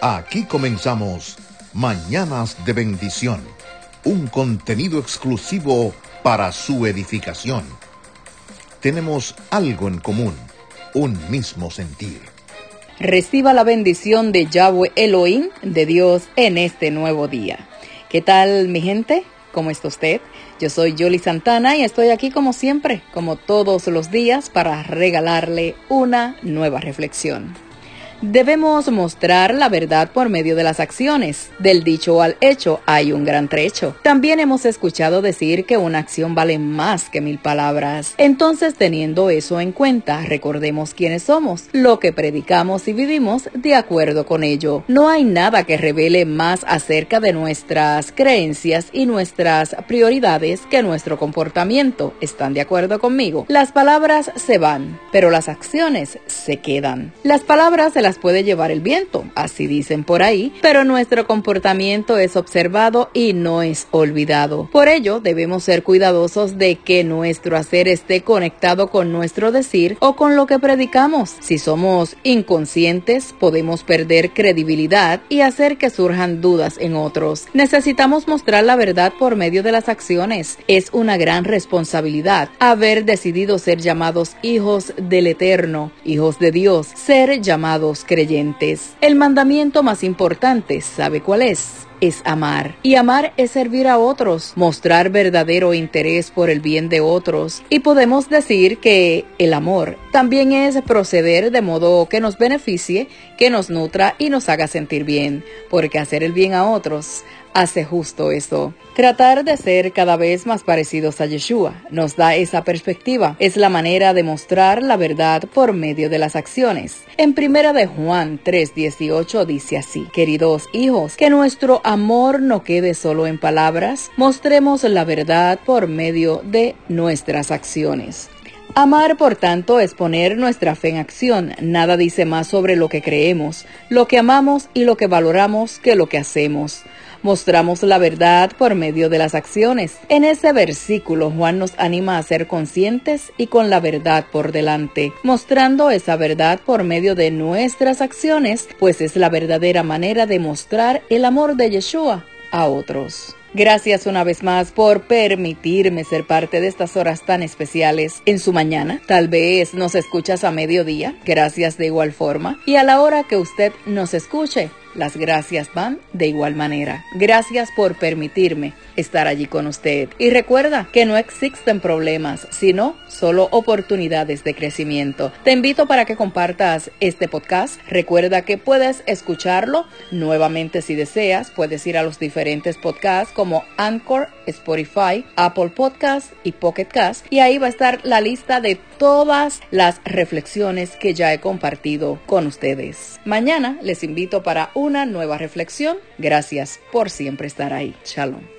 Aquí comenzamos Mañanas de Bendición, un contenido exclusivo para su edificación. Tenemos algo en común, un mismo sentir. Reciba la bendición de Yahweh Elohim, de Dios, en este nuevo día. ¿Qué tal, mi gente? ¿Cómo está usted? Yo soy Yoli Santana y estoy aquí como siempre, como todos los días, para regalarle una nueva reflexión. Debemos mostrar la verdad por medio de las acciones. Del dicho al hecho hay un gran trecho. También hemos escuchado decir que una acción vale más que mil palabras. Entonces, teniendo eso en cuenta, recordemos quiénes somos, lo que predicamos y vivimos de acuerdo con ello. No hay nada que revele más acerca de nuestras creencias y nuestras prioridades que nuestro comportamiento. ¿Están de acuerdo conmigo? Las palabras se van, pero las acciones se quedan. Las palabras se las puede llevar el viento, así dicen por ahí, pero nuestro comportamiento es observado y no es olvidado. Por ello, debemos ser cuidadosos de que nuestro hacer esté conectado con nuestro decir o con lo que predicamos. Si somos inconscientes, podemos perder credibilidad y hacer que surjan dudas en otros. Necesitamos mostrar la verdad por medio de las acciones. Es una gran responsabilidad haber decidido ser llamados hijos del Eterno, hijos de Dios, ser llamados creyentes. El mandamiento más importante, ¿sabe cuál es? Es amar. Y amar es servir a otros, mostrar verdadero interés por el bien de otros. Y podemos decir que el amor también es proceder de modo que nos beneficie, que nos nutra y nos haga sentir bien, porque hacer el bien a otros hace justo eso. Tratar de ser cada vez más parecidos a Yeshua nos da esa perspectiva. Es la manera de mostrar la verdad por medio de las acciones. En primera de Juan 3:18 dice así: Queridos hijos, que nuestro amor no quede solo en palabras, mostremos la verdad por medio de nuestras acciones. Amar, por tanto, es poner nuestra fe en acción. Nada dice más sobre lo que creemos, lo que amamos y lo que valoramos que lo que hacemos. Mostramos la verdad por medio de las acciones. En ese versículo Juan nos anima a ser conscientes y con la verdad por delante, mostrando esa verdad por medio de nuestras acciones, pues es la verdadera manera de mostrar el amor de Yeshua a otros. Gracias una vez más por permitirme ser parte de estas horas tan especiales en su mañana. Tal vez nos escuchas a mediodía, gracias de igual forma. Y a la hora que usted nos escuche, las gracias van de igual manera. Gracias por permitirme estar allí con usted. Y recuerda que no existen problemas, sino solo oportunidades de crecimiento. Te invito para que compartas este podcast. Recuerda que puedes escucharlo nuevamente si deseas. Puedes ir a los diferentes podcasts como Anchor, Spotify, Apple Podcasts y Pocket Cast. Y ahí va a estar la lista de todas las reflexiones que ya he compartido con ustedes. Mañana les invito para una nueva reflexión. Gracias por siempre estar ahí. Shalom.